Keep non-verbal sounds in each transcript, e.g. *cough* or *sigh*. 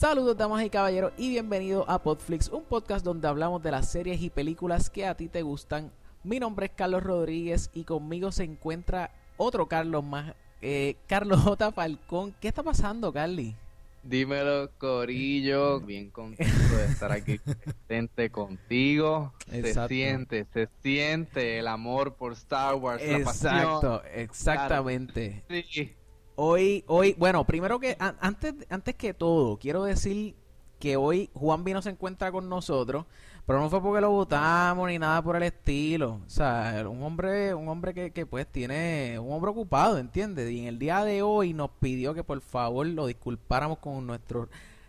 Saludos damas y caballeros y bienvenidos a Podflix, un podcast donde hablamos de las series y películas que a ti te gustan. Mi nombre es Carlos Rodríguez y conmigo se encuentra otro Carlos más, eh, Carlos J. Falcón. ¿Qué está pasando, Carly? Dímelo, Corillo. Bien contento de estar aquí presente contigo. Se siente, se siente el amor por Star Wars. Exacto, exactamente. Sí. Hoy, hoy, bueno, primero que antes, antes que todo, quiero decir que hoy Juan Vino se encuentra con nosotros, pero no fue porque lo votamos ni nada por el estilo. O sea, un hombre, un hombre que, que pues tiene, un hombre ocupado, ¿entiendes? Y en el día de hoy nos pidió que por favor lo disculpáramos con nuestro,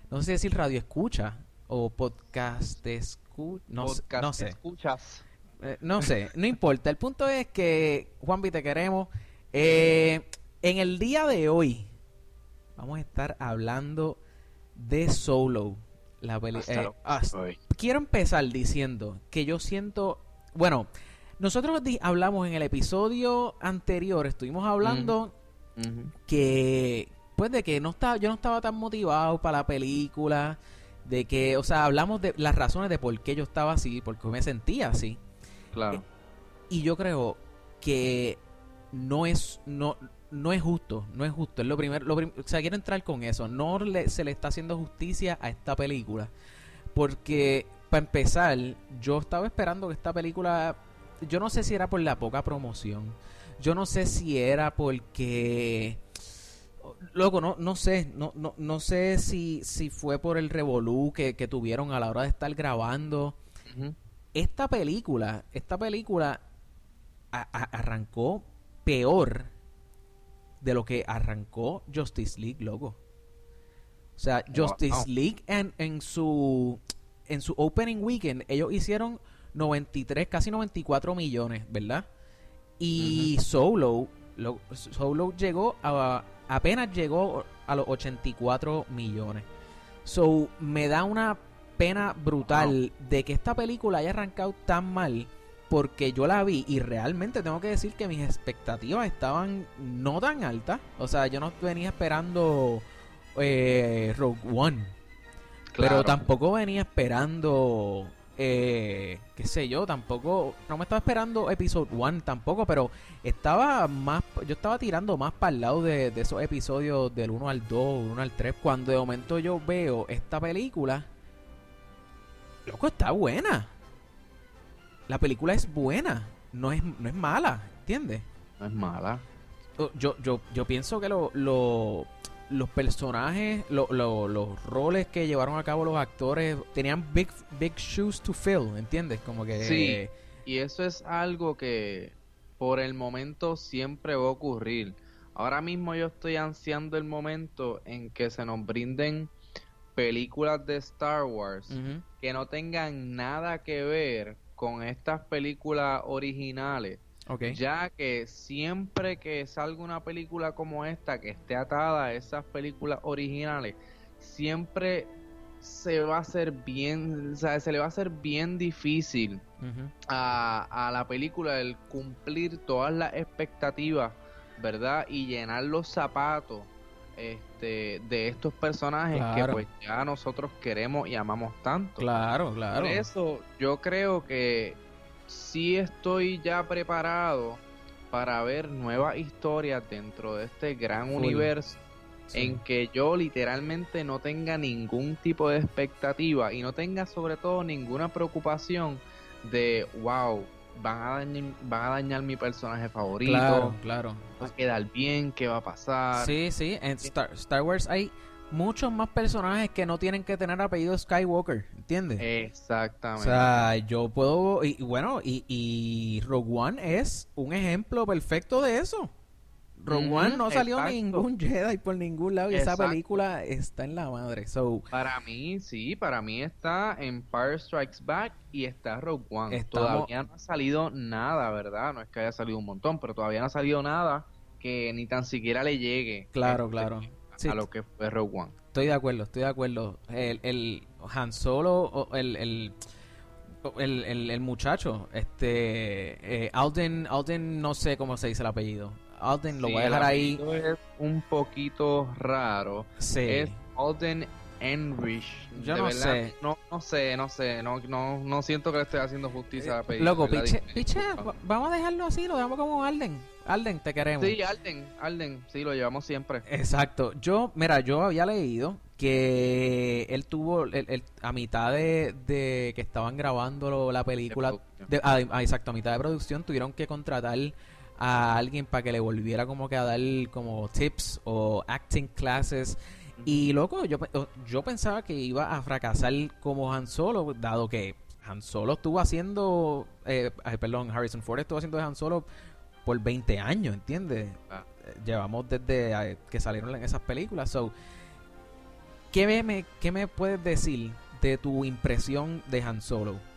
no sé si decir radio escucha o podcast escucha, no, no sé. escuchas. Eh, no sé, no importa. El punto es que, Juan te queremos. Eh, en el día de hoy vamos a estar hablando de Solo. La película. Eh, ah, quiero empezar diciendo que yo siento, bueno, nosotros hablamos en el episodio anterior, estuvimos hablando que pues de que no estaba, yo no estaba tan motivado para la película, de que, o sea, hablamos de las razones de por qué yo estaba así, porque me sentía así. Claro. Eh, y yo creo que no es no no es justo, no es justo. Es lo primero, lo o sea, quiero entrar con eso. No se le está haciendo justicia a esta película. Porque, para empezar, yo estaba esperando que esta película. Yo no sé si era por la poca promoción. Yo no sé si era porque. Loco, no, no sé, no, no, no sé si, si fue por el revolú que, tuvieron a la hora de estar grabando. Esta película, esta película arrancó peor de lo que arrancó Justice League, loco. O sea, Justice League en, en su en su opening weekend ellos hicieron 93, casi 94 millones, ¿verdad? Y Solo Solo llegó a apenas llegó a los 84 millones. So me da una pena brutal de que esta película haya arrancado tan mal porque yo la vi y realmente tengo que decir que mis expectativas estaban no tan altas. O sea, yo no venía esperando eh, Rogue One. Pero tampoco venía esperando, eh, qué sé yo, tampoco, no me estaba esperando Episode 1 tampoco, pero estaba más, yo estaba tirando más para el lado de, de esos episodios del 1 al 2, 1 al 3. Cuando de momento yo veo esta película, loco, está buena la película es buena, no es, no es mala, ¿entiendes? No es mala. Oh, yo, yo, yo pienso que lo, los personajes, los roles que llevaron a cabo los actores tenían big, big shoes to fill, ¿entiendes? Como que... Sí, y eso es algo que por el momento siempre va a ocurrir. Ahora mismo yo estoy ansiando el momento en que se nos brinden películas de Star Wars que no tengan nada que ver con estas películas originales. Ya que siempre que salga una película como esta que esté atada a esas películas originales, siempre se va a hacer bien, o sea, se le va a hacer bien difícil a, a, la película el cumplir todas las expectativas, ¿verdad? Y llenar los zapatos este, de estos personajes que pues ya nosotros queremos y amamos tanto. Claro, claro. Por eso yo creo que sí estoy ya preparado para ver nuevas historias dentro de este gran universo en que yo literalmente no tenga ningún tipo de expectativa y no tenga sobre todo ninguna preocupación de wow van a dañar, van a dañar mi personaje favorito. Claro, claro. Va a quedar bien, ¿qué va a pasar? Sí, sí, en Star, Star Wars hay muchos más personajes que no tienen que tener apellido Skywalker, ¿entiendes? Exactamente. O sea, yo puedo, y, bueno, y, y Rogue One es un ejemplo perfecto de eso. Rogue One no salió ningún Jedi por ningún lado y esa película está en la madre. So, para mí, sí, para mí está Empire Strikes Back y está Rogue One. Todavía no ha salido nada, ¿verdad? No es que haya salido un montón, pero todavía no ha salido nada que ni tan siquiera le llegue. Claro, este, claro. A lo que fue Rogue One. Estoy de acuerdo, estoy de acuerdo. El, el Han Solo, el, el el, el, muchacho, este, eh, Alden, Alden, no sé cómo se dice el apellido. Alden, lo voy a dejar ahí. Es un poquito raro. Sí. Es Alden Enrich. Yo de no verdad, sé. No, no sé, no sé. No, no, no siento que le esté haciendo justicia a la película. Loco, piche, piche, vamos a dejarlo así, lo dejamos como Alden. Alden, te queremos. Sí, Alden, Alden, sí, lo llevamos siempre. Exacto. Yo, mira, yo había leído que él tuvo, el- el- a mitad de, de que estaban grabando la película, de- ah, ah, exacto, a mitad de producción tuvieron que contratar a alguien para que le volviera como que a dar como tips o acting classes. Y loco, yo, yo pensaba que iba a fracasar como Han Solo, dado que Han Solo estuvo haciendo, eh, perdón, Harrison Ford estuvo haciendo de Han Solo por 20 años, ¿entiendes? Ah. Eh, Llevamos desde que salieron en esas películas. So, ¿qué me, ¿Qué me puedes decir de tu impresión de Han Solo?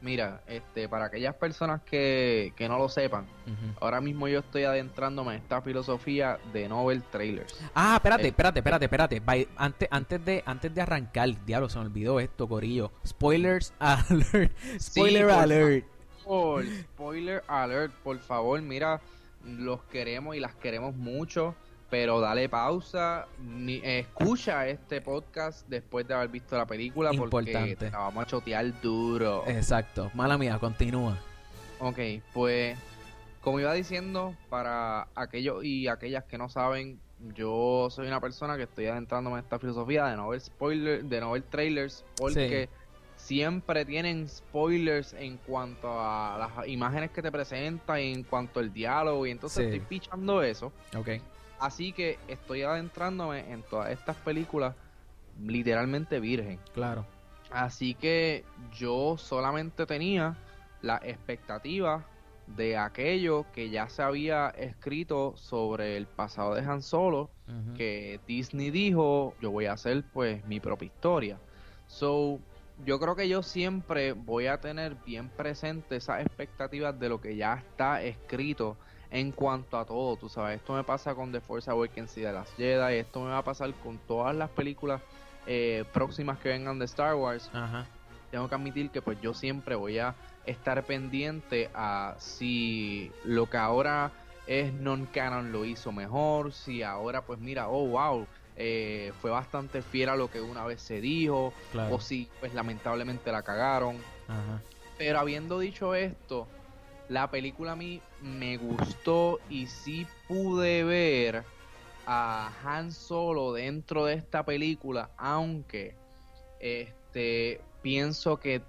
Mira, este, para aquellas personas que, que no lo sepan, ahora mismo yo estoy adentrándome en esta filosofía de novel trailers. Ah, espérate, Eh, espérate, espérate, espérate. By- antes, antes, de, antes de arrancar, diablo, se me olvidó esto, Corillo. Spoilers *laughs* alert. Spoiler alert. Por spoiler alert, por favor, mira, los queremos y las queremos mucho, pero dale pausa, ni- escucha este podcast después de haber visto la película porque Importante. te la vamos a chotear duro. Exacto. Mala mía, continúa. Ok, pues como iba diciendo, para aquellos y aquellas que no saben, yo soy una persona que estoy adentrándome en esta filosofía de no ver spoiler, de no ver trailers, porque siempre tienen spoilers en cuanto a las imágenes que te presentan, en cuanto al diálogo, y entonces Sí. estoy pichando eso. Ok. Así que estoy adentrándome en todas estas películas literalmente virgen. Claro. Así que yo solamente tenía la expectativa de aquello que ya se había escrito sobre el pasado de Han Solo, que Disney dijo, yo voy a hacer pues mi propia historia. So, yo creo que yo siempre voy a tener bien presente esas expectativas de lo que ya está escrito en cuanto a todo, tú sabes, esto me pasa con The Force Awakens y de las Jedi, esto me va a pasar con todas las películas eh, próximas que vengan de Star Wars, Ajá. tengo que admitir que pues yo siempre voy a estar pendiente a si lo que ahora es non-canon lo hizo mejor, si ahora pues mira, oh wow, eh, fue bastante fiel a lo que una vez se dijo, Claro. o si pues lamentablemente la cagaron. Ajá. Pero habiendo dicho esto, la película a mí me gustó y sí pude ver a Han Solo dentro de esta película, aunque este pienso que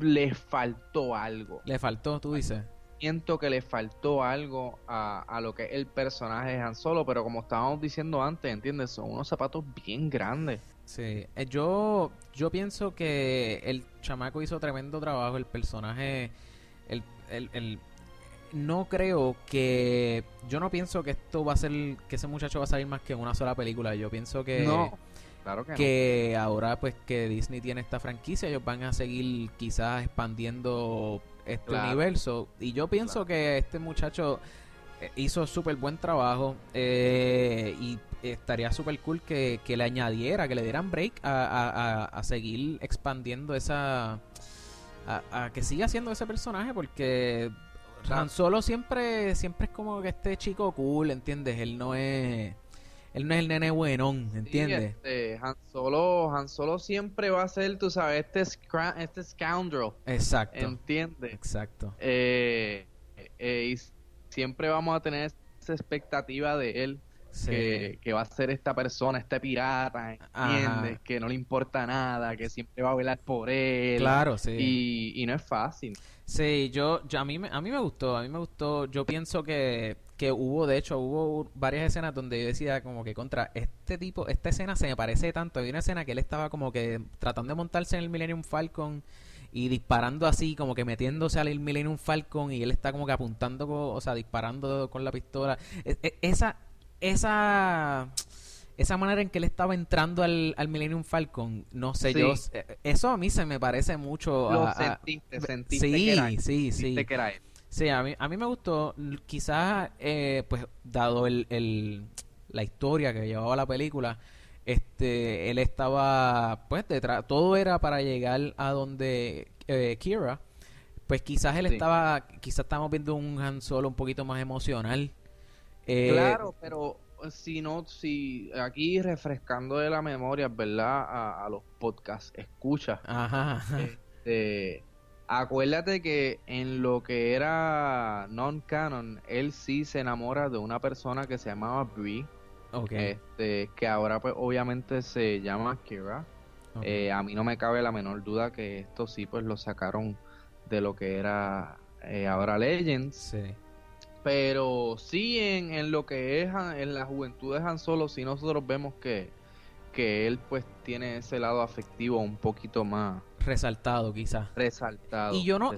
le faltó algo. Le faltó, tú dices. Siento que le faltó algo a, a lo que es el personaje de Han Solo, pero como estábamos diciendo antes, ¿entiendes? Son unos zapatos bien grandes. Sí, eh, yo, yo pienso que el chamaco hizo tremendo trabajo, el personaje, el, el, el- no creo que, yo no pienso que esto va a ser, que ese muchacho va a salir más que en una sola película, yo pienso que, no, claro que, no. que ahora pues que Disney tiene esta franquicia, ellos van a seguir quizás expandiendo este Claro. universo, y yo pienso Claro. que este muchacho eh, hizo súper buen trabajo eh, y estaría súper cool que, que le añadiera, que le dieran break a, a- a- a seguir expandiendo esa... A, a que siga siendo ese personaje porque Han Solo siempre siempre es como que este chico cool, ¿entiendes? Él no es... Él no es el nene buenón, Sí, ¿entiendes? este, Han Solo, Han Solo siempre va a ser, tú sabes, este, scra- este scoundrel, Exacto. ¿entiendes? Exacto. Eh, eh, y siempre vamos a tener esa expectativa de él, Sí. que, que va a ser esta persona, este pirata, ¿entiendes? Ajá. Que no le importa nada, que siempre va a velar por él. Claro, sí. Y, y no es fácil. Sí, yo, yo- a mí me, a mí me gustó, a mí me gustó. Yo pienso que, que hubo, de hecho, hubo varias escenas donde yo decía como que contra este tipo, esta escena se me parece tanto. Había una escena que él estaba como que tratando de montarse en el Millennium Falcon y disparando así, como que metiéndose al Millennium Falcon y él está como que apuntando, o sea, disparando con la pistola. E- e- esa, esa, esa manera en que él estaba entrando al, al Millennium Falcon, no sé, Sí. yo, eh, eso a mí se me parece mucho Lo a- a- sentiste, sentiste sí, que era él, sí, sentiste sí. que era él. Sí, a mí, a mí me gustó. Quizás, eh, pues, dado el, el- la historia que llevaba la película, este, él estaba, pues, detrás. Todo era para llegar a donde eh, Kira. Pues quizás él Sí. estaba, quizás estamos viendo un Han Solo un poquito más emocional. Eh, Claro, pero si no, si aquí refrescando de la memoria, ¿verdad? A, los podcasts, escucha. Ajá. Este, acuérdate que en lo que era non-canon, él sí se enamora de una persona que se llamaba Brie. Este, que ahora pues obviamente se llama Kira. Eh, a mí no me cabe la menor duda que esto sí pues lo sacaron de lo que era eh, ahora Legends. Sí. Pero sí en, en, lo que es en la juventud de Han Solo, sí nosotros vemos que, que él pues tiene ese lado afectivo un poquito más resaltado quizás. Resaltado. Y yo no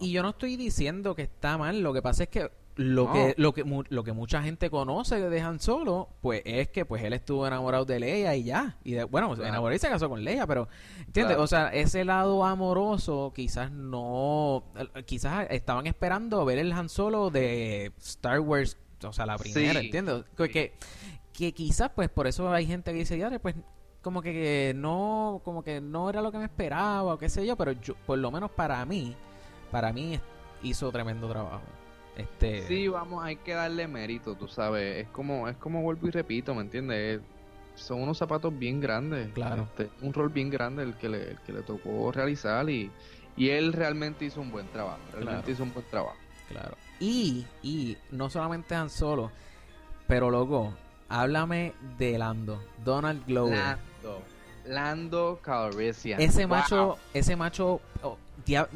y, yo no estoy diciendo que está mal, lo que pasa es que lo que lo que lo que mucha gente conoce de Han Solo pues es que pues él estuvo enamorado de Leia y ya. Y de, bueno se enamoró y se casó con Leia pero entiendes o sea ese lado amoroso quizás no quizás estaban esperando ver el Han Solo de Star Wars o sea la primera entiendes que, que quizás pues por eso hay gente que dice ya pues como que no como que no era lo que me esperaba o qué sé yo pero yo por lo menos para mí para mí hizo tremendo trabajo este... Sí, vamos, hay que darle mérito, tú sabes. Es como, es como vuelvo y repito, ¿me entiendes? Son unos zapatos bien grandes. Claro. Este, un rol bien grande el que le, que le tocó realizar y, y él realmente hizo un buen trabajo. Realmente hizo un buen trabajo. Claro. Y, y no solamente Han Solo, pero luego, háblame de Lando, Donald Glover. Lando. Lando Calrissian. Ese macho, ese macho, oh,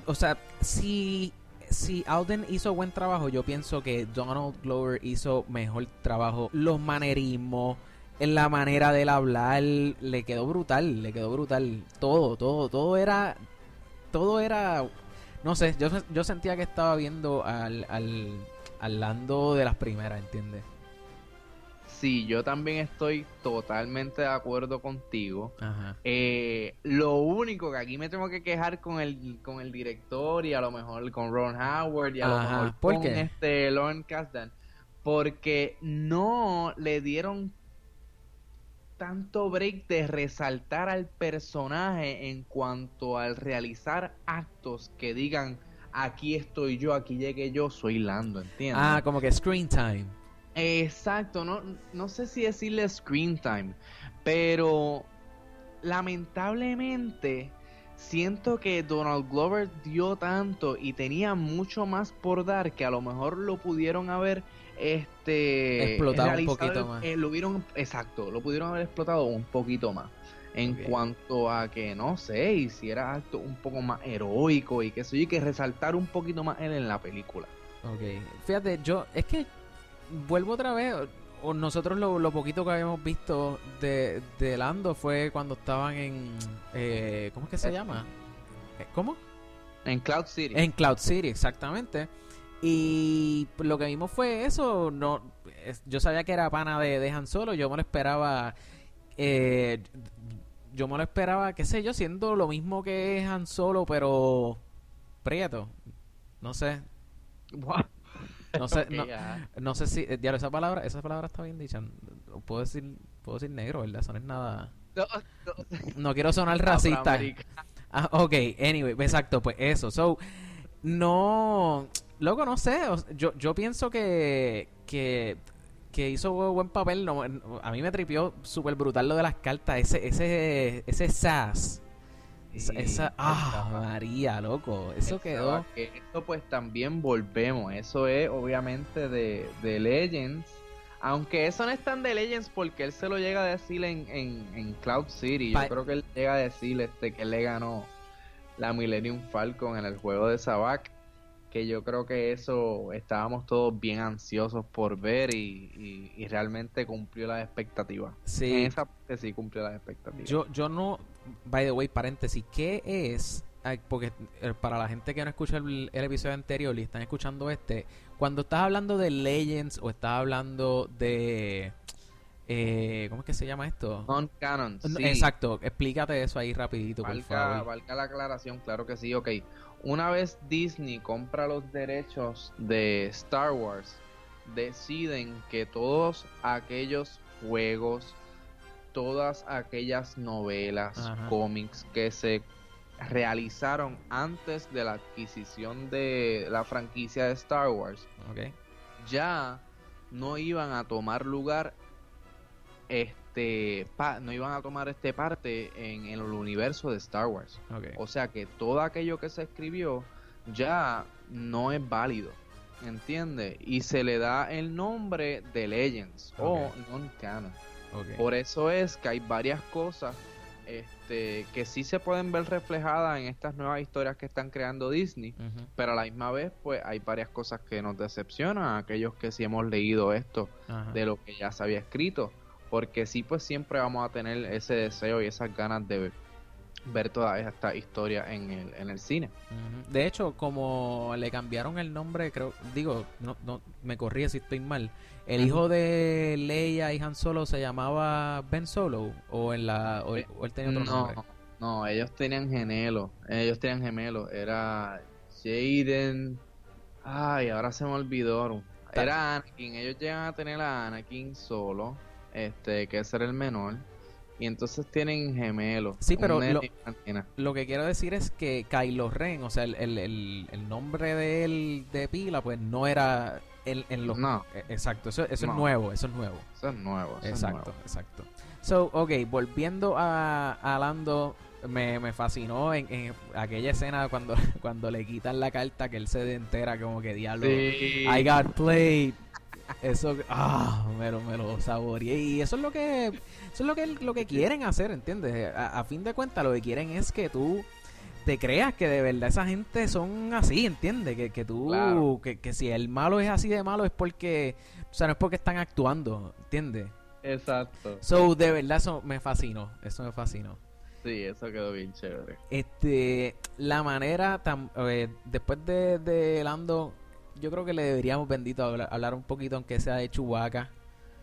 o sea, si si Alden hizo buen trabajo, yo pienso que Donald Glover hizo mejor trabajo. Los manerismos, en la manera de hablar, le quedó brutal, le quedó brutal. Todo, todo, todo era, todo era, no sé, yo, yo sentía que estaba viendo al, al, de las primeras, ¿entiendes? Sí, yo también estoy totalmente de acuerdo contigo. Eh, lo único que aquí me tengo que quejar con el con el director y a lo mejor con Ron Howard y a lo mejor con este Lauren Kasdan, porque no le dieron tanto break de resaltar al personaje en cuanto al realizar actos que digan aquí estoy yo, aquí llegué yo, soy Lando, ¿entiendes? Ah, como que screen time. Exacto, no, no sé si decirle screen time, pero lamentablemente siento que Donald Glover dio tanto y tenía mucho más por dar que a lo mejor lo pudieron haber este explotado un poquito más. Eh, lo vieron exacto, lo pudieron haber explotado un poquito más. En cuanto a que no sé, hiciera acto un poco más heroico y que sé y que resaltar un poquito más él en la película. Ok, fíjate, yo es que vuelvo otra vez. O nosotros lo, poquito que habíamos visto de, de, Lando fue cuando estaban en. Eh, ¿Cómo es que se llama? Eh, ¿Cómo? En Cloud City. En Cloud City, exactamente. Y lo que vimos fue eso. no Yo sabía que era pana de, de Han Solo. Yo me lo esperaba. Eh, yo me lo esperaba, qué sé yo, siendo lo mismo que Han Solo, pero. Prieto. No sé. *laughs* No sé, no, sé si, eh, esa palabra, esa palabra está bien dicha. Puedo decir, puedo decir negro, ¿verdad? Eso no es nada. No, quiero sonar racista. Ah, ok, anyway, exacto, pues eso. So, no, luego no sé, yo, yo pienso que, que, que hizo buen papel. No, a mí me tripió súper brutal lo de las cartas, ese, ese, ese esa, ah, María, loco, eso quedó. esto pues también volvemos, eso es obviamente de, de Legends, aunque eso no es tan de Legends porque él se lo llega a decir en, en, Cloud City, yo creo que él llega a decir este, que le ganó la Millennium Falcon en el juego de Sabak que yo creo que eso estábamos todos bien ansiosos por ver y, realmente cumplió las expectativas. Sí. esa sí cumplió las expectativas. Yo, yo no, by the way, paréntesis, ¿qué es? Porque eh, para la gente que no escucha el, episodio anterior y están escuchando este, cuando estás hablando de Legends o estás hablando de... Eh, ¿Cómo es que se llama esto? Non-canon. Exacto, explícate eso ahí rapidito, por favor. Valga la aclaración, claro que sí, ok. Una vez Disney compra los derechos de Star Wars, deciden que todos aquellos juegos, todas aquellas novelas, cómics que se realizaron antes de la adquisición de la franquicia de Star Wars, ya no iban a tomar lugar este no iban a tomar este parte en, el universo de Star Wars. O sea que todo aquello que se escribió ya no es válido. ¿Entiendes? Y se le da el nombre de Legends o non-canon. Por eso es que hay varias cosas este, que sí se pueden ver reflejadas en estas nuevas historias que están creando Disney, pero a la misma vez pues hay varias cosas que nos decepcionan aquellos que sí hemos leído esto de lo que ya se había escrito, porque sí pues siempre vamos a tener ese deseo y esas ganas de ver toda esta historia en el, en el cine. De hecho, como le cambiaron el nombre, creo, digo, no, no me corrí si estoy mal. El hijo de Leia y Han Solo se llamaba Ben Solo o en la o, él tenía otro nombre. No, ellos tenían gemelos, ellos tenían gemelos, era Jaden. Ay, ahora se me olvidó. Era Anakin, ellos llegan a tener a Anakin solo, este, que era el menor y entonces tienen gemelos. Sí, pero lo, que quiero decir es que Kylo Ren, o sea, el, el, el, nombre de él de pila, pues no era en, en los... No. E, exacto, eso, eso es nuevo, eso es nuevo. Eso es nuevo. exacto, exacto. So, ok, volviendo a, a Lando, me, me fascinó en, aquella escena cuando, *laughs* cuando le quitan la carta que él se entera como que diablo, I got played. Eso, ah, me lo, me lo saboreé. Y eso es lo que, eso es lo que, lo que quieren hacer, ¿entiendes? A, fin de cuentas, lo que quieren es que tú te creas que de verdad esa gente son así, ¿entiendes? Que, que tú, que, que si el malo es así de malo es porque, o sea, no es porque están actuando, ¿entiendes? Exacto. So, de verdad, eso me fascinó, eso me fascinó. Sí, eso quedó bien chévere. Este, la manera, eh, después de, de Lando yo creo que le deberíamos, bendito, hablar, un poquito, aunque sea de Chubaca.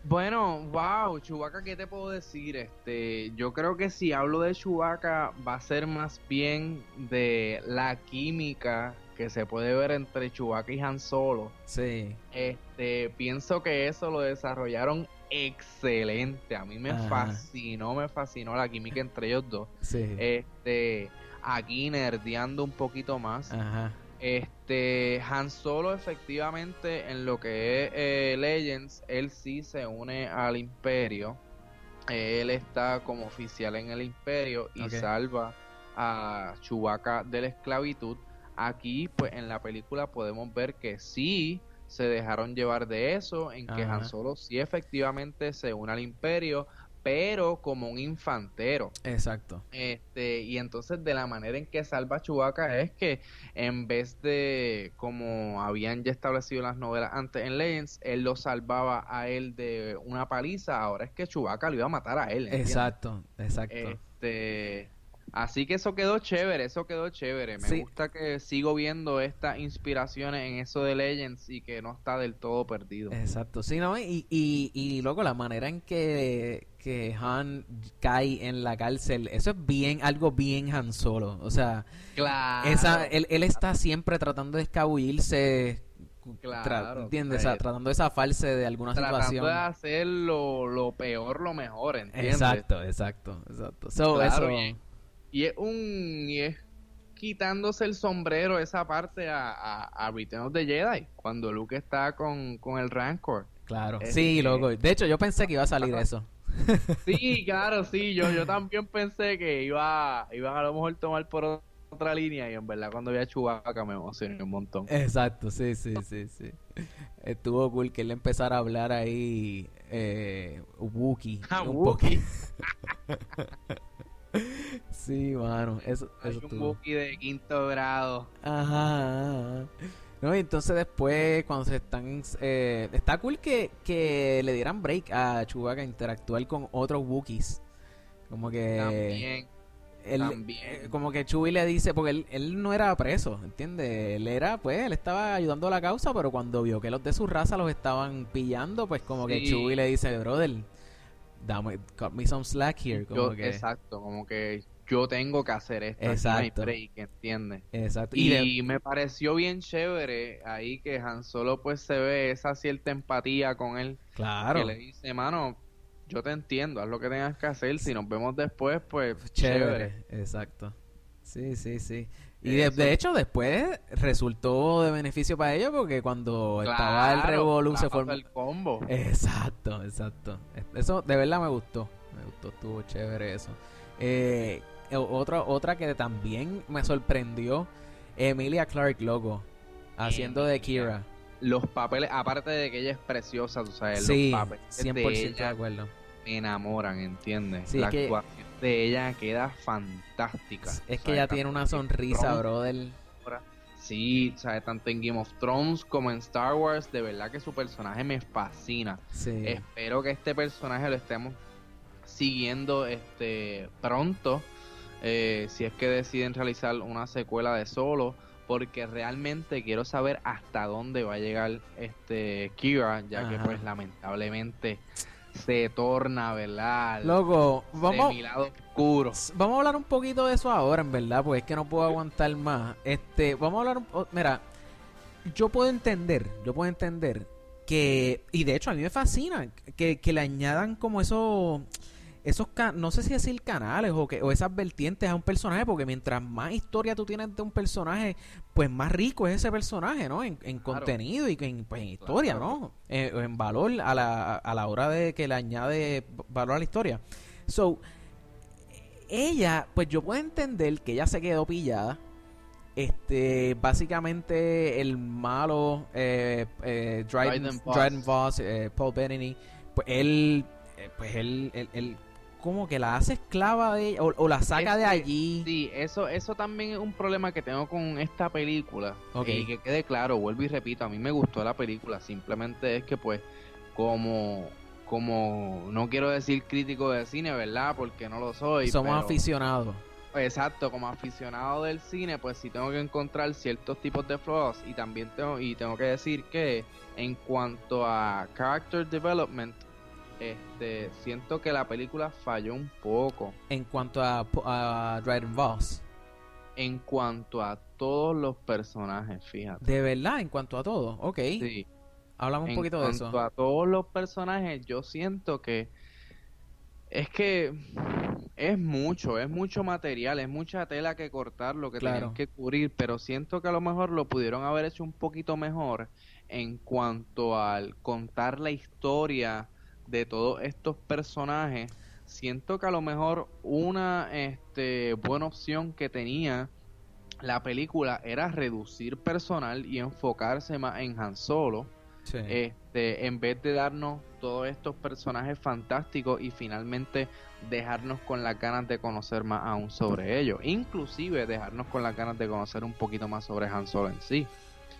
Bueno, wow, Chubaca, ¿qué te puedo decir? Este, yo creo que si hablo de Chubaca va a ser más bien de la química que se puede ver entre Chubaca y Han Solo. Sí. Este, pienso que eso lo desarrollaron excelente. A mí me fascinó, me fascinó la química entre ellos dos. Sí. Este, aquí nerdeando un poquito más. Ajá. Este, Han Solo efectivamente en lo que es eh, Legends, él sí se une al imperio. Él está como oficial en el imperio y salva a Chewbacca de la esclavitud. Aquí, pues en la película podemos ver que sí se dejaron llevar de eso, en que Han Solo sí efectivamente se une al imperio, pero como un infantero. Exacto. Este, y entonces de la manera en que salva a Chewbacca es que en vez de como habían ya establecido las novelas antes en Legends, él lo salvaba a él de una paliza, ahora es que Chewbacca lo iba a matar a él. Exacto, exacto. Este, Así que eso quedó chévere, eso quedó chévere. Me gusta que sigo viendo estas inspiraciones en eso de Legends y que no está del todo perdido. Exacto, sí, ¿no? Y, y, y luego la manera en que, que Han cae en la cárcel, eso es bien, algo bien Han Solo. O sea, claro. esa, él, él está siempre tratando de escabullirse Claro, ¿entiendes? Pues, tratando de zafarse de alguna situación. Tratando de hacer lo, peor lo mejor, ¿entiendes? Exacto, exacto, exacto. eso, bien. Y es un. Y es quitándose el sombrero esa parte a, a, a Return of the Jedi. Cuando Luke está con, con el Rancor. Claro. sí, loco. De hecho, yo pensé que iba a salir eso. Sí, claro, sí. Yo, yo también pensé que iba, iban a lo mejor tomar por otra línea y en verdad cuando vi a Chewbacca me emocioné un montón. Exacto, sí, sí, sí, sí. Estuvo cool que él empezara a hablar ahí eh, Wookiee. Ah, un Wookiee. *laughs* sí, mano. Eso, Hay un Wookiee de quinto grado. Ajá. No, y entonces después, cuando se están. Eh, está cool que, que le dieran break a Chewbacca interactuar con otros Wookiees. Como que. También. También. Eh, como que Chewie le dice, porque él, él no era preso, ¿entiendes? Él era, pues, él estaba ayudando a la causa, pero cuando vio que los de su raza los estaban pillando, pues como que Chewie le dice, brother, dame, cut me some slack here. Como que... Exacto, como que yo tengo que hacer esto. Exacto. break, ¿entiendes? Exacto. Y, me pareció bien chévere ahí que Han Solo pues se ve esa cierta empatía con él. Claro. Que le dice, mano, yo te entiendo, haz lo que tengas que hacer. Si nos vemos después, pues chévere. Exacto. Sí, sí, sí. Y de, hecho después resultó de beneficio para ellos porque cuando estaba el Revolu se formó el combo. Exacto, exacto. Eso de verdad me gustó. Me gustó, estuvo chévere eso. Eh, otra, otra que también me sorprendió, Emilia Clark, loco, haciendo de Kira. Los papeles, aparte de que ella es preciosa, tú sabes, los papeles 100% de, acuerdo. Me enamoran, ¿entiendes? La actuación de ella queda fantástica. Es que ella tiene una sonrisa, brother. Sí, ¿sabes? tanto en Game of Thrones como en Star Wars, de verdad que su personaje me fascina. Espero que este personaje lo estemos siguiendo este pronto eh, si es que deciden realizar una secuela de Solo, porque realmente quiero saber hasta dónde va a llegar este Kira, ya que pues lamentablemente se torna, ¿verdad? Loco, vamos. oscuro. Vamos a hablar un poquito de eso ahora, en verdad, porque es que no puedo aguantar más. Este, vamos a hablar un mira, yo puedo entender, yo puedo entender que y de hecho a mí me fascina que, que le añadan como eso esos no sé si decir canales o que o esas vertientes a un personaje porque mientras más historia tú tienes de un personaje pues más rico es ese personaje no en, contenido y en, pues, en historia no eh, en valor a la, a la hora de que le añade valor a la historia. So ella pues yo puedo entender que ella se quedó pillada. Este básicamente el malo eh, eh Dryden, Voss, eh, Paul Bettany pues él pues él, él, como que la hace esclava de ella o, la saca de allí. Sí, eso, eso también es un problema que tengo con esta película. Y que quede claro, vuelvo y repito, a mí me gustó la película, simplemente es que pues como como no quiero decir crítico de cine, ¿verdad? Porque no lo soy. Somos aficionados. Exacto, como aficionado del cine, pues sí tengo que encontrar ciertos tipos de flaws y también tengo y tengo que decir que en cuanto a character development este, siento que la película falló un poco. En cuanto a, a Dryden Voss. En cuanto a todos los personajes, fíjate. De verdad, en cuanto a todos, ok. Sí. Hablamos un poquito de eso. En cuanto a todos los personajes, yo siento que es que es mucho, es mucho material, es mucha tela que cortar, lo que tienen que cubrir, pero siento que a lo mejor lo pudieron haber hecho un poquito mejor en cuanto al contar la historia de todos estos personajes, siento que a lo mejor una este, buena opción que tenía la película era reducir personal y enfocarse más en Han Solo. Este, en vez de darnos todos estos personajes fantásticos y finalmente dejarnos con las ganas de conocer más aún sobre ellos. Inclusive dejarnos con las ganas de conocer un poquito más sobre Han Solo en sí.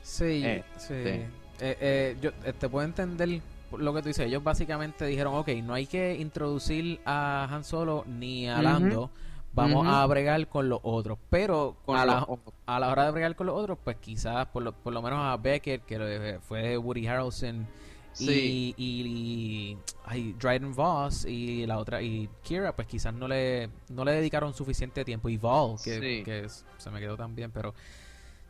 Sí, sí. Este. Eh, eh, yo eh, te puedo entender lo que tú dices, ellos básicamente dijeron, ok, no hay que introducir a Han Solo ni a Lando, vamos a bregar con los otros. Pero a, la, a, la, hora de bregar con los otros, pues quizás por lo, por lo menos a Beckett, que fue Woody Harrelson, y, y, Dryden Voss y la otra y Kira pues quizás no le no le dedicaron suficiente tiempo. Y que, que se me quedó también pero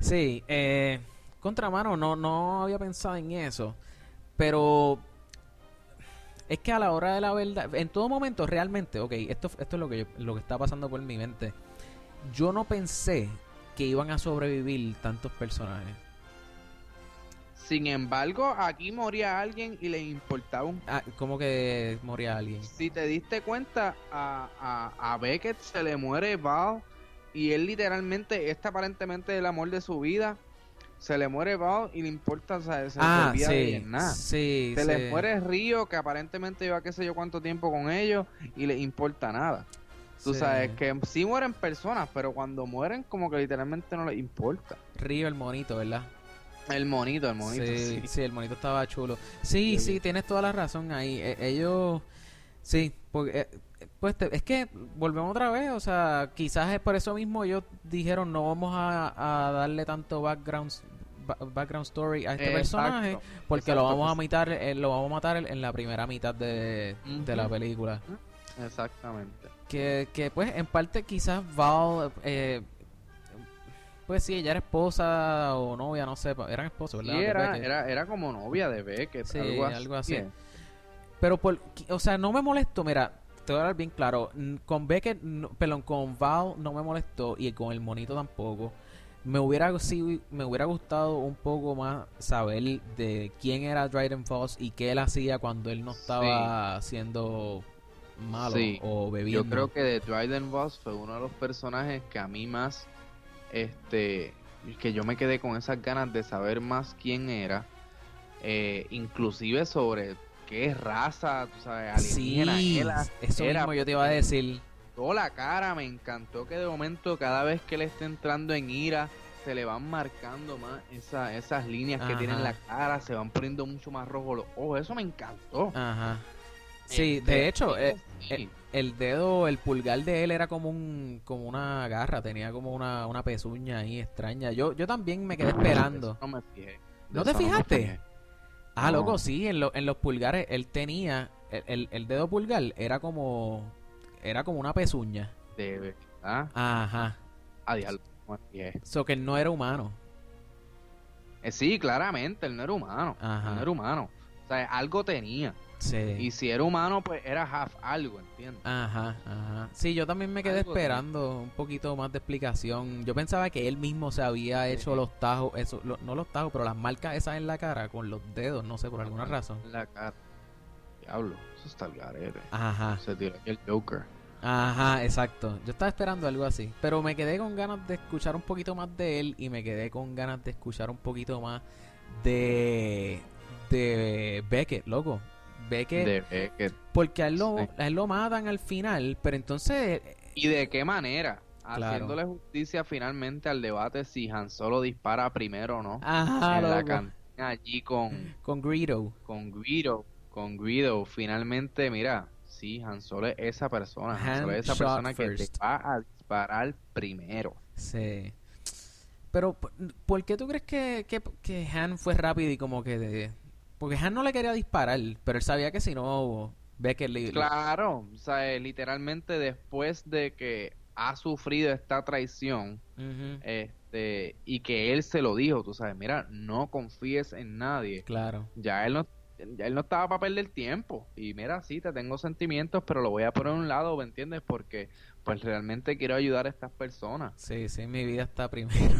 sí eh, contramano no no había pensado en eso. Pero es que a la hora de la verdad, en todo momento realmente, ok, esto, esto es lo que, lo que está pasando por mi mente. Yo no pensé que iban a sobrevivir tantos personajes. Sin embargo, aquí moría alguien y le importaba un... Ah, ¿Cómo que moría alguien? Si te diste cuenta, a, a, a Beckett se le muere Val y él literalmente, este aparentemente el amor de su vida, se le muere Bao y le importa, o sea, se ah, nada. Sí, se le muere Río, que aparentemente lleva qué sé yo cuánto tiempo con ellos y le importa nada. Tú sabes que sí mueren personas, pero cuando mueren como que literalmente no les importa. Río el monito, ¿verdad? El monito, el monito. Sí, sí, el monito estaba chulo. Sí, sí, tienes toda la razón ahí. E, ellos, sí, porque... Eh, pues es que volvemos otra vez, o sea, quizás es por eso mismo ellos dijeron no vamos a, a darle tanto background background story a este personaje porque lo vamos a matar eh, lo vamos a matar en la primera mitad de, la película exactamente. Que, que pues en parte quizás Val eh, pues sí ella era esposa o novia no sé eran esposos verdad era, era, era como novia de Beckett algo así, algo así. pero por o sea no me molesto mira te voy a dar bien claro. Con Beckett, perdón, con Val no me molestó y con el monito tampoco. Me hubiera, sí, me hubiera gustado un poco más saber de quién era Dryden Foss y qué él hacía cuando él no estaba siendo malo o bebiendo. Yo creo que de Dryden Voss fue uno de los personajes que a mí más, este, que yo me quedé con esas ganas de saber más quién era, eh, inclusive sobre qué raza, tú sabes, alienígena sí, eso mismo yo te iba a decir. Toda la cara, me encantó que de momento cada vez que él esté entrando en ira se le van marcando más esa, esas líneas que tiene en la cara, se van poniendo mucho más rojo los ojos, eso me encantó. Ajá. Sí, de hecho, eh, eh, el, dedo, el pulgar de él era como un como una garra, tenía como una, una pezuña ahí extraña. Yo yo también me quedé esperando. No me fijé. ¿No te fijaste? Ah, loco, sí, en, en los pulgares él tenía el, el, dedo pulgar era como era como una pezuña. De verdad. Ajá. Adiós. Eso que él no era humano. Eh, sí, claramente, él no era humano. Ajá. Él no era humano. O sea, algo tenía. Y si era humano, pues era half algo, ¿entiendes? Ajá, ajá. Sí, yo también me quedé esperando un poquito más de explicación. Yo pensaba que él mismo se había hecho los tajos, eso, no los tajos, pero las marcas esas en la cara con los dedos, no sé, por alguna razón. En la cara. Diablo, eso está el garete. Ajá. Se tiró el Joker. Ajá, exacto. Yo estaba esperando algo así. Pero me quedé con ganas de escuchar un poquito más de él y me quedé con ganas de escuchar un poquito más de, de Beckett, loco. Beckett. Porque a él, lo, él lo matan al final, pero entonces... ¿Y de qué manera? Haciéndole justicia finalmente al debate si Han Solo dispara primero o no. Ajá, en la cantina allí con... Con Greedo. Con Greedo. Con Greedo. Finalmente, mira, sí, Han Solo es esa persona. Han, Solo es esa persona que te va a disparar primero. Sí. Pero, ¿por qué tú crees que, que, que Han fue rápido y como que de, porque Han no le quería disparar, pero él sabía que si no, Becker le... Claro, o sea, literalmente después de que ha sufrido esta traición, este, y que él se lo dijo, tú sabes, mira, no confíes en nadie. Claro. Ya él no, ya él no estaba para perder tiempo. Y mira, sí, te tengo sentimientos, pero lo voy a poner a un lado, ¿me entiendes? Porque pues realmente quiero ayudar a estas personas. Sí, sí, mi vida está primero.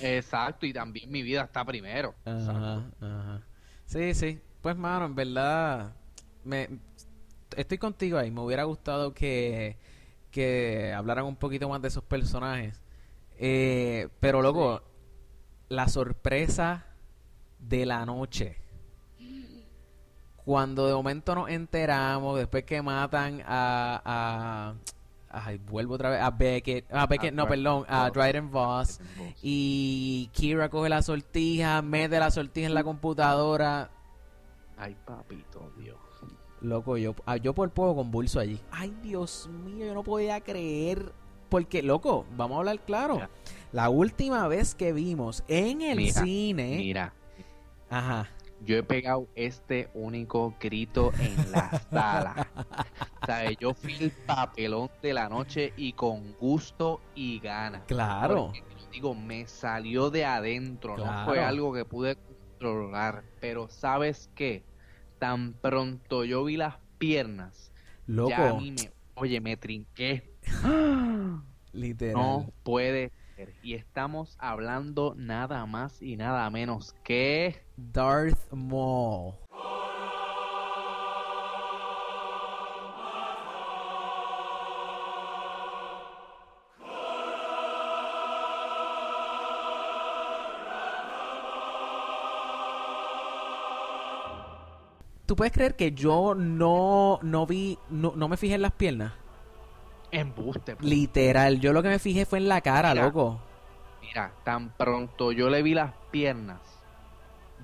Exacto, y también mi vida está primero. Ajá, ajá. Sí, sí. Pues, mano, en verdad, me, estoy contigo ahí. Me hubiera gustado que, que hablaran un poquito más de esos personajes. Eh, pero, luego, la sorpresa de la noche. Cuando de momento nos enteramos, después que matan a, Ay, vuelvo otra vez a Beckett, a Beckett, no, perdón, a Dryden Voss. Y Kira coge la sortija, mete la sortija en la computadora. Ay, papito, Dios. Loco, yo, ah, yo por poco convulso allí. Ay, Dios mío, yo no podía creer. Porque, loco, vamos a hablar claro. La última vez que vimos en el cine. Mira. Ajá yo he pegado este único grito en la sala. ¿Sabes? Yo fui el papelón de la noche y con gusto y gana. Claro. digo, me salió de adentro, no fue algo que pude controlar. Pero ¿sabes qué? Tan pronto yo vi las piernas, Loco. ya a mí me, oye, me trinqué. *gasps* Literal. No puede y estamos hablando nada más y nada menos que Darth Maul. ¿Tú puedes creer que yo no, no vi, no, no me fijé en las piernas? Embuste. Pues. Literal, yo lo que me fijé fue en la cara, loco. Mira, tan pronto yo le vi las piernas,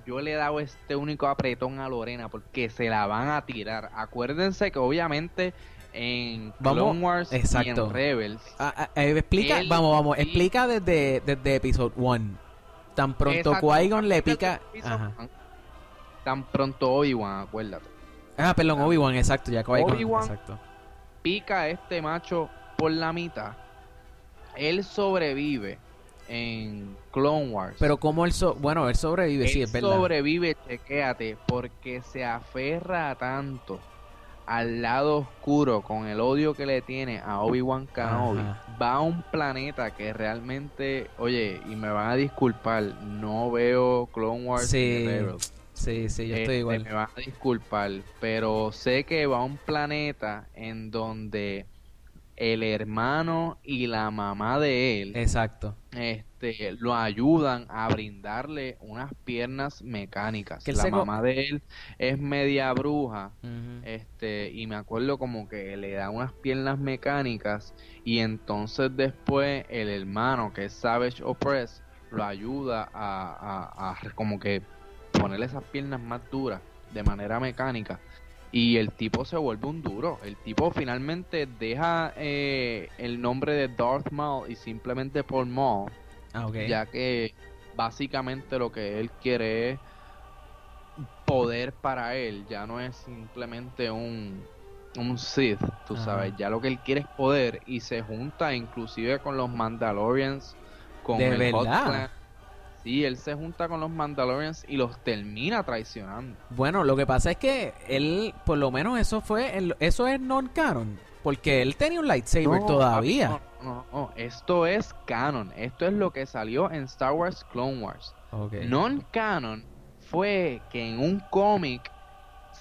yo le he dado este único apretón a Lorena porque se la van a tirar. Acuérdense que obviamente en Clone Wars y en Rebels. Ah, ah, eh, explica, vamos, vamos, explica desde, desde Episode 1. Tan pronto Qui-Gon le pica. Tan pronto Obi-Wan, acuérdate. Ah, perdón, Obi-Wan, exacto, ya Qui-Gon. Pica a este macho por la mitad, él sobrevive en Clone Wars. Pero como él bueno, él sobrevive, sí, es verdad. sobrevive, chequéate, porque se aferra tanto al lado oscuro con el odio que le tiene a Obi-Wan Kenobi, va a un planeta que realmente, oye, y me van a disculpar, no veo Clone Wars sí. Sí, sí, yo estoy este, igual. Me van a disculpar, pero sé que va a un planeta en donde el hermano y la mamá de él exacto. este lo ayudan a brindarle unas piernas mecánicas. La mamá de él es media bruja este y me acuerdo como que le da unas piernas mecánicas y entonces después el hermano que es Savage Opress lo ayuda a, a como que ponerle esas piernas más duras de manera mecánica y el tipo se vuelve un duro. El tipo finalmente deja eh, el nombre de Darth Maul y simplemente por Maul. Ah, ya que básicamente lo que él quiere es poder para él. Ya no es simplemente un, un Sith, tú sabes. Ya lo que él quiere es poder y se junta inclusive con los Mandalorians, con ¿De el verdad? Sí, él se junta con los Mandalorians y los termina traicionando. Bueno, lo que pasa es que él, por lo menos eso fue, eso es non-canon. Porque él tenía un lightsaber todavía. No, no, esto es canon. Esto es lo que salió en Star Wars Clone Wars. Non-canon fue que en un cómic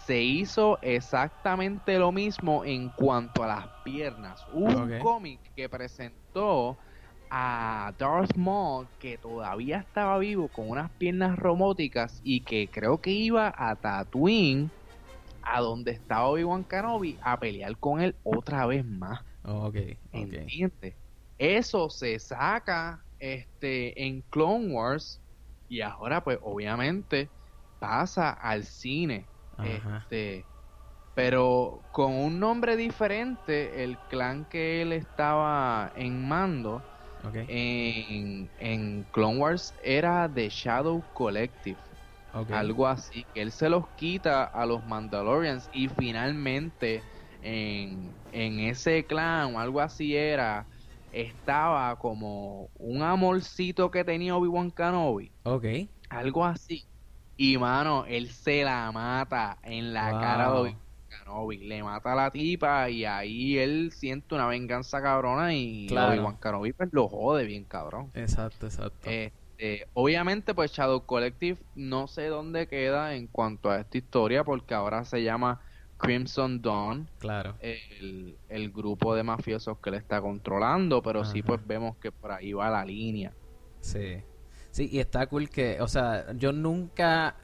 se hizo exactamente lo mismo en cuanto a las piernas. un cómic que presentó a Darth Maul que todavía estaba vivo con unas piernas robóticas y que creo que iba a Tatooine a donde estaba Obi-Wan Kenobi a pelear con él otra vez más. ok, Eso se saca este en Clone Wars y ahora pues obviamente pasa al cine. Este pero con un nombre diferente, el clan que él estaba en mando en, en Clone Wars era The Shadow Collective. Algo así, que él se los quita a los Mandalorians y finalmente en, en ese clan o algo así era, estaba como un amorcito que tenía Obi-Wan Kenobi. Ok. Algo así. Y mano, él se la mata en la cara de Obi le mata a la tipa y ahí él siente una venganza cabrona y claro. Obi-Wan Kenobi pues lo jode bien cabrón. Exacto, exacto. Este, obviamente pues Shadow Collective no sé dónde queda en cuanto a esta historia porque ahora se llama Crimson Dawn. Claro. El, el grupo de mafiosos que le está controlando, pero sí pues vemos que por ahí va la línea. Sí. Sí, y está cool que, o sea, yo nunca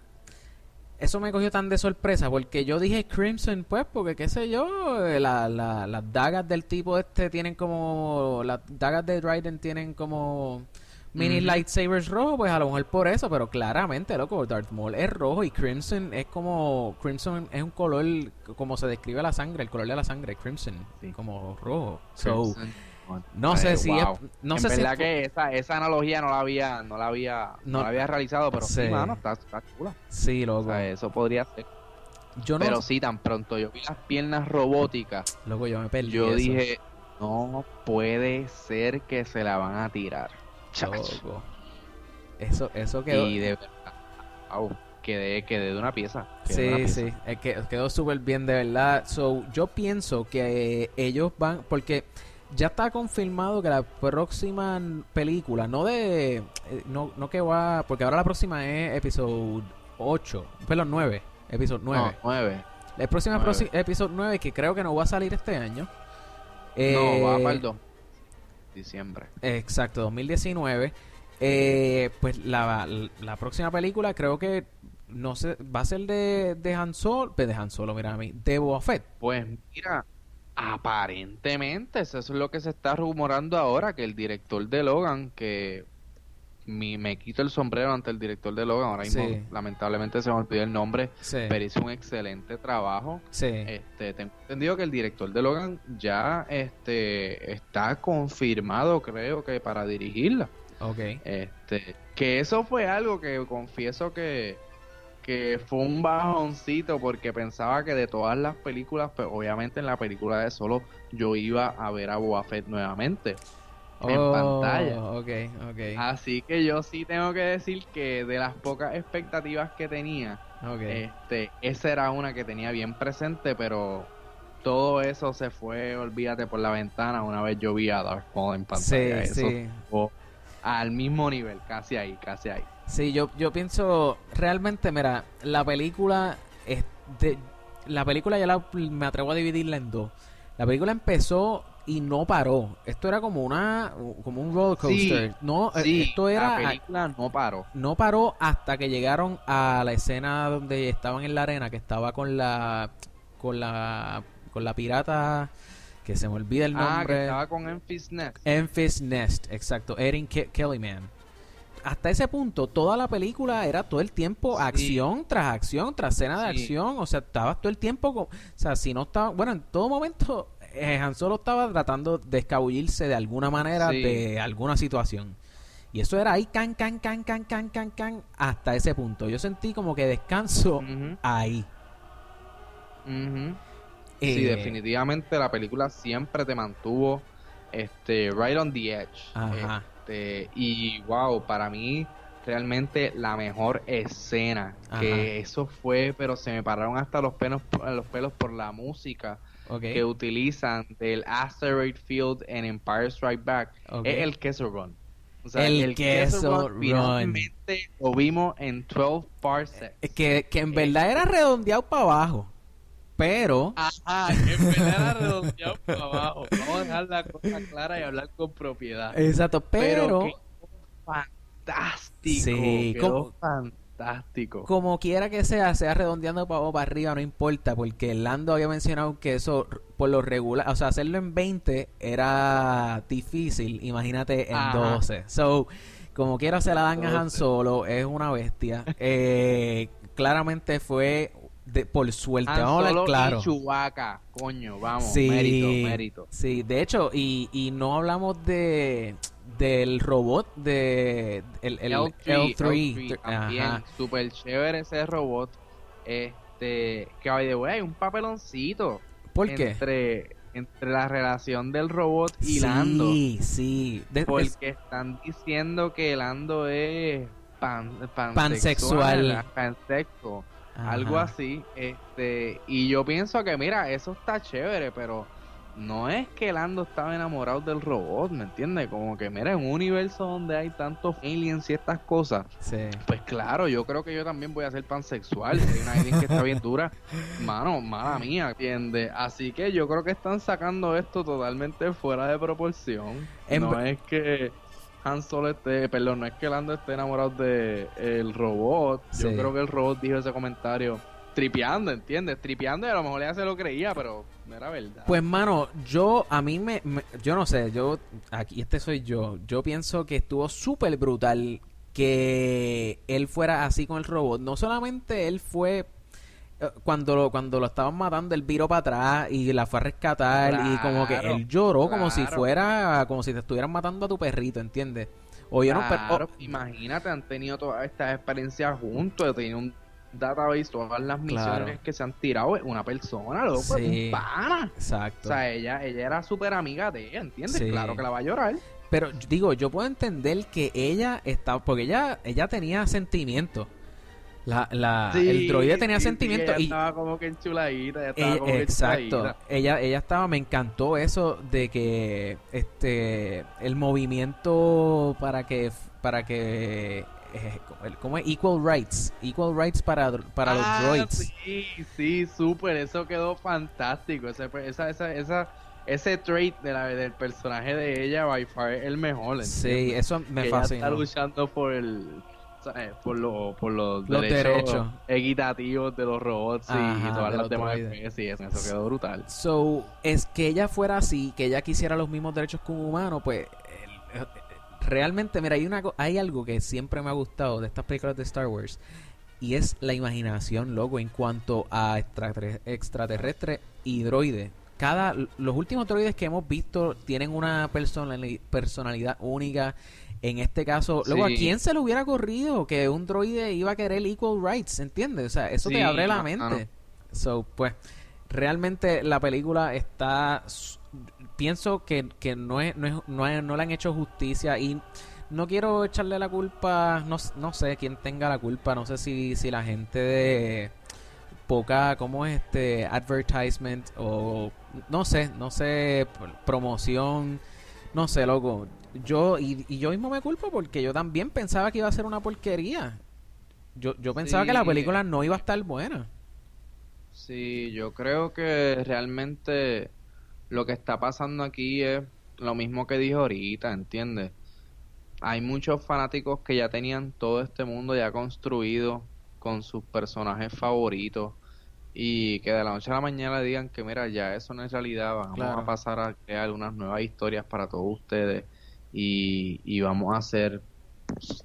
eso me cogió tan de sorpresa porque yo dije Crimson, pues, porque qué sé yo, eh, la, la, las dagas del tipo este tienen como. Las dagas de Dryden tienen como mini lightsabers rojos, pues a lo mejor por eso, pero claramente, loco, Darth Maul es rojo y Crimson es como. Crimson es un color, como se describe la sangre, el color de la sangre, Crimson, como rojo. So, no sé si no en sé verdad que esa, esa analogía no la había no la había no, la había realizado pero sí, mano, está, está chula. sí loco o sea, eso podría ser yo no pero sí tan pronto yo vi las piernas robóticas luego yo me perdí yo dije no puede ser que se la van a tirar Loco. eso eso quedó y de verdad wow, quedé, quedé de una pieza. sí, sí, es que quedó súper bien de verdad. So, yo pienso que ellos van, porque ya está confirmado que la próxima película, no de. Eh, no, no que va. Porque ahora la próxima es episodio 8. Perdón, 9. Episodio 9. No, 9. La próxima episodio 9, que creo que no va a salir este año. no, va para el 2. Diciembre. Exacto, 2019. Eh, pues la, la próxima película creo que no sé, va a ser de, de Han Solo, de Han Solo, mira a mí, de Boba Fett. Pues mira, Aparentemente, eso es lo que se está rumorando ahora, que el director de Logan, que me quito el sombrero ante el director de Logan, ahora mismo lamentablemente se me olvidó el nombre, pero hizo un excelente trabajo. Este, tengo entendido que el director de Logan ya este, está confirmado, creo que para dirigirla. Okay. Este, que eso fue algo que confieso que que fue un bajoncito porque pensaba que de todas las películas, pues obviamente en la película de Solo yo iba a ver a Boba Fett nuevamente en oh, pantalla. Okay, okay. Así que yo sí tengo que decir que de las pocas expectativas que tenía, este, esa era una que tenía bien presente, pero todo eso se fue, olvídate, por la ventana una vez yo vi a Darth Maul en pantalla. Sí, eso sí. al mismo nivel, casi ahí, casi ahí. Sí, yo, yo pienso, realmente, mira, la película, es de- la película ya la- me atrevo a dividirla en dos. La película empezó y no paró. Esto era como una, como un roller coaster. Sí, no, eh, Sí, esto era, la película no paró. no paró hasta que llegaron a la escena donde estaban en la arena, que estaba con la, con la, con la pirata, que se me olvida el Ah, que nombre. estaba con Enfys Nest. Enfys Nest, exacto, Erin Ke- Kellyman. Hasta ese punto, toda la película era todo el tiempo Sí. acción tras acción, tras escena de Sí. acción. O sea, estabas todo el tiempo. con- o sea, si no estaba. Bueno, en todo momento, eh, Han Solo estaba tratando de escabullirse de alguna manera Sí. de alguna situación. Y eso era ahí, can, can, can, can, can, can, can, hasta ese punto. Yo sentí como que descanso ahí. Sí, Eh, definitivamente la película siempre te mantuvo este right on the edge. Ajá. Este, y wow, para mí realmente la mejor escena Ajá. que eso fue, pero se me pararon hasta los pelos los pelos por la música que utilizan del Asteroid Field en Empire Strike Back es el queso run. O sea, El queso run. finalmente lo vimos en 12 parsecs. Es que, que en verdad era redondeado para abajo. Pero. Ajá, redondeado para abajo. Vamos a dejar la cosa clara y hablar con propiedad. Exacto, pero. fantástico. Sí, quedó como- fantástico. Como quiera que sea, sea redondeando para abajo para arriba, no importa, porque Lando había mencionado que eso, por lo regular, o sea, hacerlo en 20 era difícil, imagínate en Ajá. 12. So, como quiera se la dan a Han 12. Solo, es una bestia. Eh, claramente fue de, por suerte, Han vamos a hablar claro. y Chewbacca, coño, vamos, Sí, mérito, mérito. sí, de hecho, y, y no hablamos de del robot de el, el L3, L3, L3 también, súper chévere ese robot. Este, que by the way, hay un papeloncito ¿Por qué? entre entre la relación del robot y Lando. Sí, sí. De- es- Porque están diciendo que Lando es pan, Pansexual. pansexual, Ajá. algo así. Este, y yo pienso que, mira, eso está chévere, pero no es que Lando estaba enamorado del robot, ¿me entiendes? Como que, mira, en un universo donde hay tantos aliens y estas cosas, Sí. pues claro, yo creo que yo también voy a ser pansexual. Si hay una alien que está bien dura, *laughs* mano, mala mía, ¿entiendes? Así que yo creo que están sacando esto totalmente fuera de proporción. En no es que Han Solo esté, perdón, no es que Lando esté enamorado de el robot. Yo creo que el robot dijo ese comentario tripeando, ¿entiendes? Tripeando y a lo mejor ella se lo creía, pero no era verdad. Pues mano, yo a mí me, me- yo no sé, yo aquí este soy yo. Yo pienso que estuvo súper brutal que él fuera así con el robot. No solamente él fue cuando lo, cuando lo estaban matando, él viró para atrás y la fue a rescatar y como que él lloró como si fuera como si te estuvieran matando a tu perrito, ¿entiendes? O per- Claro, o- imagínate, han tenido todas estas experiencias juntos, tenido un database, todas las misiones Claro. que se han tirado, es una persona, loco, Sí. un pana. O Exacto. sea, ella, ella era súper amiga de ella, ¿entiendes? Sí. Claro que la va a llorar. Pero digo, yo puedo entender que ella estaba, porque ella, ella tenía sentimientos. La, la, el droide tenía sí, sí, sentimientos ella y estaba como que enchuladita, ella ella- como que Eh, exacto. enchuladita. Ella, ella estaba, me encantó eso de que este el movimiento para que para que eh, ¿cómo es? Equal rights, equal rights para, para Ah, los droids. Sí, sí, súper, eso quedó fantástico. Ese, esa, esa, esa, ese trait de la, del personaje de ella, by far, es el mejor. Sí, ¿entiendes? eso me que ella está luchando por el ¿sabes? por, lo- por los, Los derechos, derechos. equitativos de los robots y Ajá, todas de las demás droides. especies. Eso quedó brutal. So, es que ella fuera así, que ella quisiera los mismos derechos que un humano, pues eh, realmente, mira, hay una hay algo que siempre me ha gustado de estas películas de Star Wars y es la imaginación, loco, en cuanto a extraterre- extraterrestre y droide. Cada los últimos droides que hemos visto tienen una personali- personalidad única. En este caso, luego, ¿a quién se le hubiera corrido que un droide iba a querer equal rights? ¿Entiendes? O sea, eso te Sí, abre la mano. mente. So, pues, realmente la película está pienso que, que no es, no es- no es- no le han hecho justicia y no quiero echarle la culpa no, no sé quién tenga la culpa no sé si, si la gente de poca, ¿cómo es este? Advertisement o no sé, no sé, promoción, no sé, loco. Yo, y, y yo mismo me culpo porque yo también pensaba que iba a ser una porquería. Yo, yo pensaba que la película no iba a estar buena. Sí, yo creo que realmente lo que está pasando aquí es lo mismo que dijo ahorita, ¿entiendes? Hay muchos fanáticos que ya tenían todo este mundo ya construido con sus personajes favoritos y que de la noche a la mañana digan que mira, ya eso no es realidad, vamos a pasar a crear unas nuevas historias para todos ustedes y, y vamos a hacer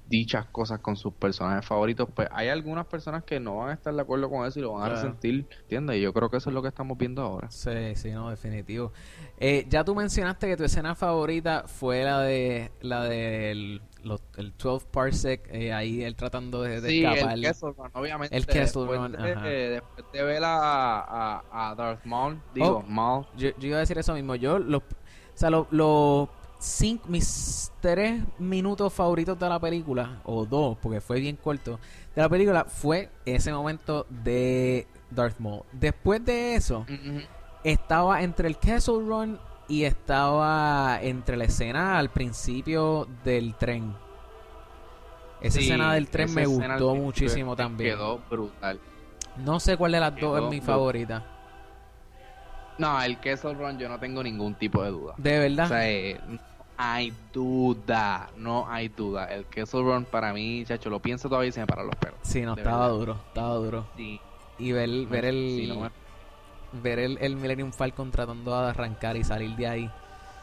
dichas cosas con sus personajes favoritos, pues hay algunas personas que no van a estar de acuerdo con eso y lo van a resentir, ¿entiendes? Y yo creo que eso es lo que estamos viendo ahora. Sí, sí, no, definitivo. Eh, ya tú mencionaste que tu escena favorita fue la de la del el 12 Parsec, eh, ahí él tratando de, sí, escapar. el Kessel obviamente. El Kessel después, de, después de ver a, a, Darth Maul, digo, oh, Maul. Yo, iba a decir eso mismo, yo lo, o sea, cinco, mis tres minutos favoritos de la película, o dos, porque fue bien corto, de la película fue ese momento de Darth Maul. Después de eso, estaba entre el Castle Run y estaba entre la escena al principio del tren. Esa escena del tren me gustó muchísimo también. Quedó brutal. No sé cuál de las dos es mi favorita. No, el Kessel Run yo no tengo ningún tipo de duda. ¿De verdad? O sea, eh, hay duda, no hay duda. El Kessel Run para mí, chacho, lo pienso todavía y se me paran los pelos. Sí, no, estaba duro, estaba duro. Sí. Y ver, ver el... Ver el, el Millennium Falcon tratando de arrancar y salir de ahí.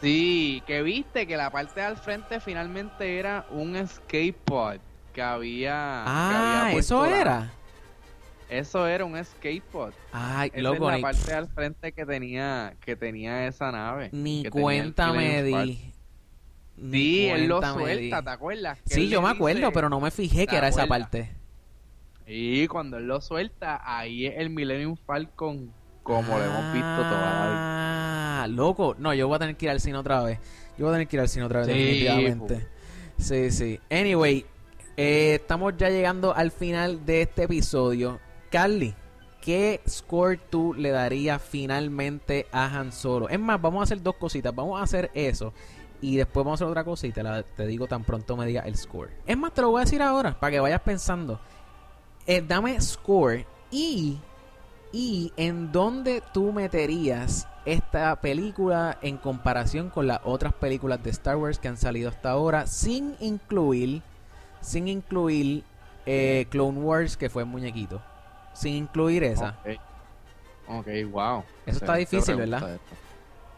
Sí, que viste que la parte al frente finalmente era un escape pod que había... Ah, eso era. Eso era un skateboard. Ay, loco, es la parte al frente que tenía que tenía esa nave. Ni cuenta me di. Sí, él lo suelta, ¿te acuerdas? Sí, yo me acuerdo, pero no me fijé que era esa parte. Y cuando él lo suelta, ahí es el Millennium Falcon como lo hemos visto toda la vida. Ah, loco. No, yo voy a tener que ir al cine otra vez. Yo voy a tener que ir al cine otra vez, definitivamente. Sí, sí. Anyway, eh, estamos ya llegando al final de este episodio. Carly, ¿qué score tú le darías finalmente a Han Solo? Es más, vamos a hacer dos cositas. Vamos a hacer eso. Y después vamos a hacer otra cosa y te, la, te digo tan pronto me diga el score. Es más, te lo voy a decir ahora para que vayas pensando. Eh, dame score y, y en dónde tú meterías esta película en comparación con las otras películas de Star Wars que han salido hasta ahora sin incluir sin incluir eh, Clone Wars que fue muñequito sin incluir esa. Ok, wow. Eso está difícil, ¿verdad?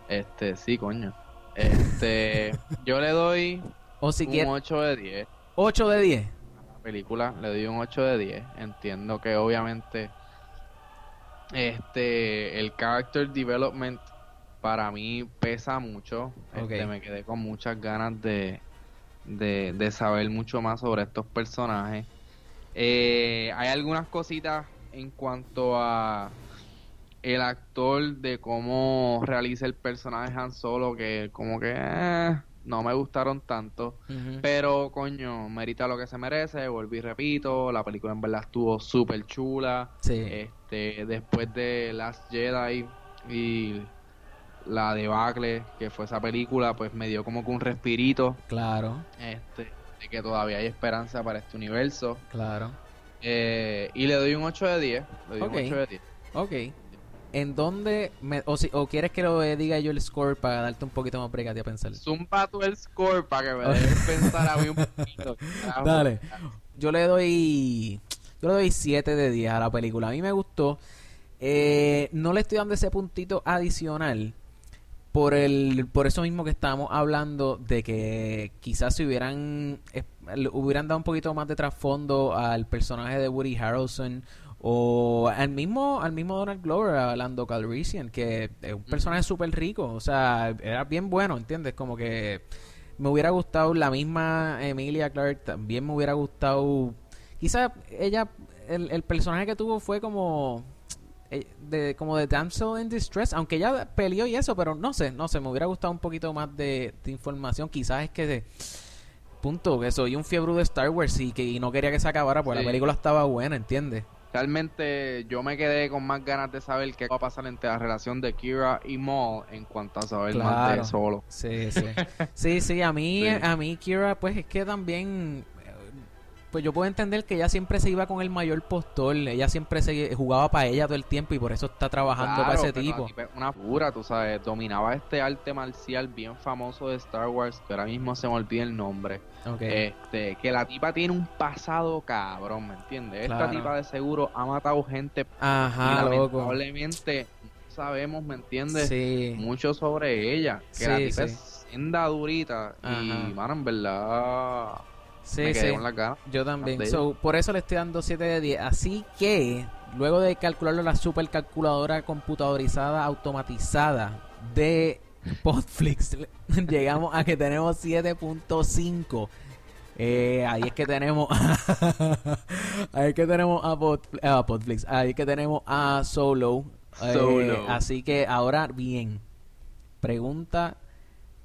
Este, sí, coño. Este, yo le doy o si un 8 de 10. 8 de 10. la película le doy un 8 de 10. Entiendo que obviamente este el character development para mí pesa mucho. Este, me quedé con muchas ganas de, de, de saber mucho más sobre estos personajes. Eh, hay algunas cositas en cuanto a el actor de cómo realiza el personaje Han Solo que como que eh, no me gustaron tanto. Pero coño merita lo que se merece. Volví repito la película en verdad estuvo súper chula. Este después de Last Jedi y la debacle que fue esa película pues me dio como que un respirito. Claro. Este de que todavía hay esperanza para este universo. Claro. Eh, y le doy un 8 de 10. Le doy un 8 de 10. Ok. ¿En dónde me, o, si, o quieres que lo diga yo el score para darte un poquito más pregate a pensar? Zumba tú el score para que me dejes pensar a mí un poquito. *laughs* Dale. Yo le doy yo le doy 7 de 10 a la película. A mí me gustó. Eh, no le estoy dando ese puntito adicional por el por eso mismo que estábamos hablando de que quizás si hubieran hubieran dado un poquito más de trasfondo al personaje de Woody Harrelson o al mismo al mismo Donald Glover a Lando Calrissian que es un personaje súper rico o sea era bien bueno ¿entiendes? como que me hubiera gustado la misma Emilia Clarke también me hubiera gustado quizás ella el, el personaje que tuvo fue como eh, de, como de Damsel in Distress, aunque ella peleó y eso, pero no sé, no sé, me hubiera gustado un poquito más de, información. Quizás es que de, punto, que soy un fiebre de Star Wars y que no quería que se acabara, pues la película estaba buena, ¿entiendes? Realmente yo me quedé con más ganas de saber qué va a pasar entre la relación de Kira y Maul en cuanto a saber más de solo. Sí, sí. sí, sí, a mí, *laughs* a mí Kira, pues es que también pues yo puedo entender que ella siempre se iba con el mayor postor, ella siempre se jugaba para ella todo el tiempo y por eso está trabajando para ese tipo. Una pura, tú sabes, dominaba este arte marcial bien famoso de Star Wars, que ahora mismo se me olvida el nombre. Este, que la tipa tiene un pasado cabrón, ¿me entiendes? Esta tipa de seguro ha matado gente Ajá, y lamentablemente sabemos, ¿me entiendes? Mucho sobre ella, que la tipa es durita y, mano, en verdad Sí, sí. Yo también. por eso le estoy dando 7 de 10. Así que, luego de calcularlo la supercalculadora computadorizada automatizada de Podflix, *laughs* llegamos a que tenemos 7.5. Eh, ahí es que tenemos *laughs* ahí es que tenemos a, Podflix ahí es que tenemos a Solo, eh, Solo. así que ahora bien pregunta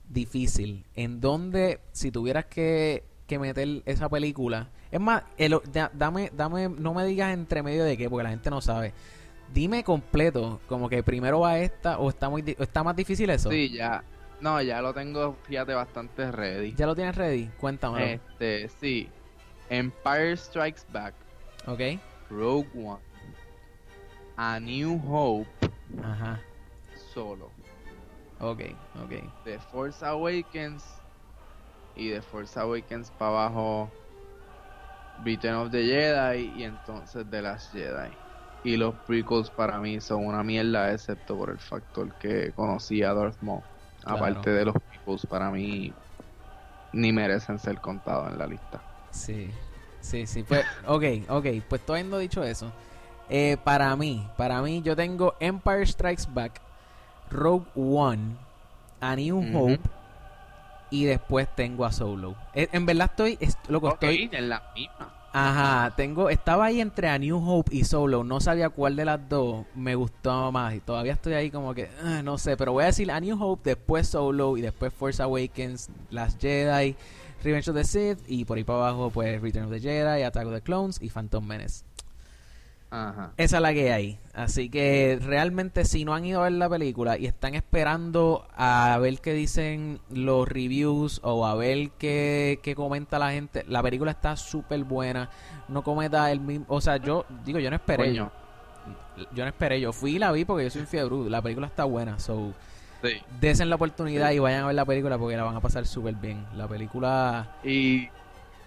difícil en dónde si tuvieras que que meter esa película. Es más, dame, dame, no me digas entre medio de qué, porque la gente no sabe. Dime completo, como que primero va esta o está muy está más difícil eso. Sí, ya. No, ya lo tengo, fíjate, bastante ready. ¿Ya lo tienes ready? Cuéntame. Este, sí. Empire Strikes Back. Ok. Rogue One. A New Hope. Ajá. Solo. Ok, ok. The Force Awakens y de Force Awakens para abajo Return of the Jedi y entonces The Last Jedi. Y los prequels para mí son una mierda excepto por el factor que conocí a Darth Maul. Aparte de los prequels para mí ni merecen ser contados en la lista. Sí, sí, sí. Pues, *laughs* ok, ok. Pues todo habiendo dicho eso, eh, para mí, para mí yo tengo Empire Strikes Back, Rogue One, A New Hope y después tengo a Solo. Eh, en verdad estoy, loco, estoy en la misma. Ajá, tengo, estaba ahí entre a New Hope y Solo, no sabía cuál de las dos me gustó más y todavía estoy ahí como que, ah, no sé, pero voy a decir a New Hope, después Solo y después Force Awakens, Last Jedi, Revenge of the Sith y por ahí para abajo pues Return of the Jedi, Attack of the Clones y Phantom Menace. Esa es la que hay. Así que realmente si no han ido a ver la película y están esperando a ver qué dicen los reviews o a ver qué, comenta la gente, la película está súper buena. No cometa el mismo... O sea, yo digo, yo no esperé. Yo, yo no esperé. Yo fui y la vi porque yo soy un fiebre. La película está buena. So, sí. desen la oportunidad y vayan a ver la película porque la van a pasar súper bien. La película... Y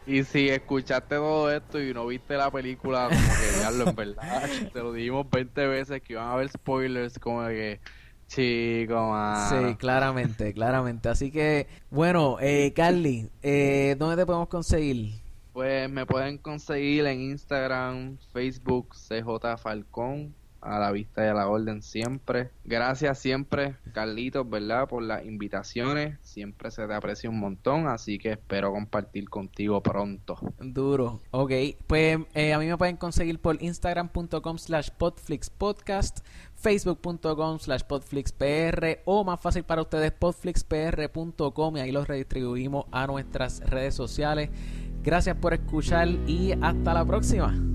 y si escuchaste todo esto y no viste la película, como que *laughs* diablo, en verdad, te lo dijimos 20 veces que iban a haber spoilers, como que, chico, Sí, claramente, claramente. Así que, bueno, eh, Carly, eh, ¿dónde te podemos conseguir? Pues me pueden conseguir en Instagram, Facebook, CJ Falcón, a la vista y a la orden siempre. Gracias siempre, Carlitos, ¿verdad? Por las invitaciones. Siempre se te aprecia un montón, así que espero compartir contigo pronto. Duro. Ok, pues eh, a mí me pueden conseguir por instagram.com slash podflixpodcast, facebook.com slash podflixpr o más fácil para ustedes podflixpr.com y ahí los redistribuimos a nuestras redes sociales. Gracias por escuchar y hasta la próxima.